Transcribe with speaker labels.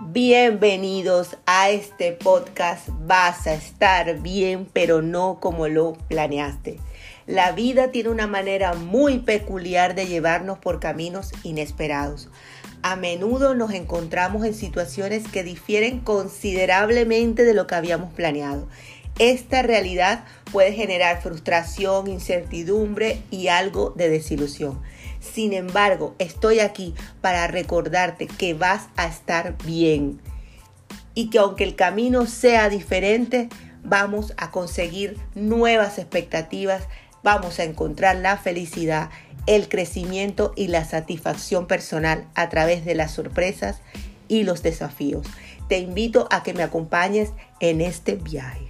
Speaker 1: Bienvenidos a este podcast. Vas a estar bien, pero no como lo planeaste. La vida tiene una manera muy peculiar de llevarnos por caminos inesperados. A menudo nos encontramos en situaciones que difieren considerablemente de lo que habíamos planeado. Esta realidad puede generar frustración, incertidumbre y algo de desilusión. Sin embargo, estoy aquí para recordarte que vas a estar bien y que aunque el camino sea diferente, vamos a conseguir nuevas expectativas, vamos a encontrar la felicidad, el crecimiento y la satisfacción personal a través de las sorpresas y los desafíos. Te invito a que me acompañes en este viaje.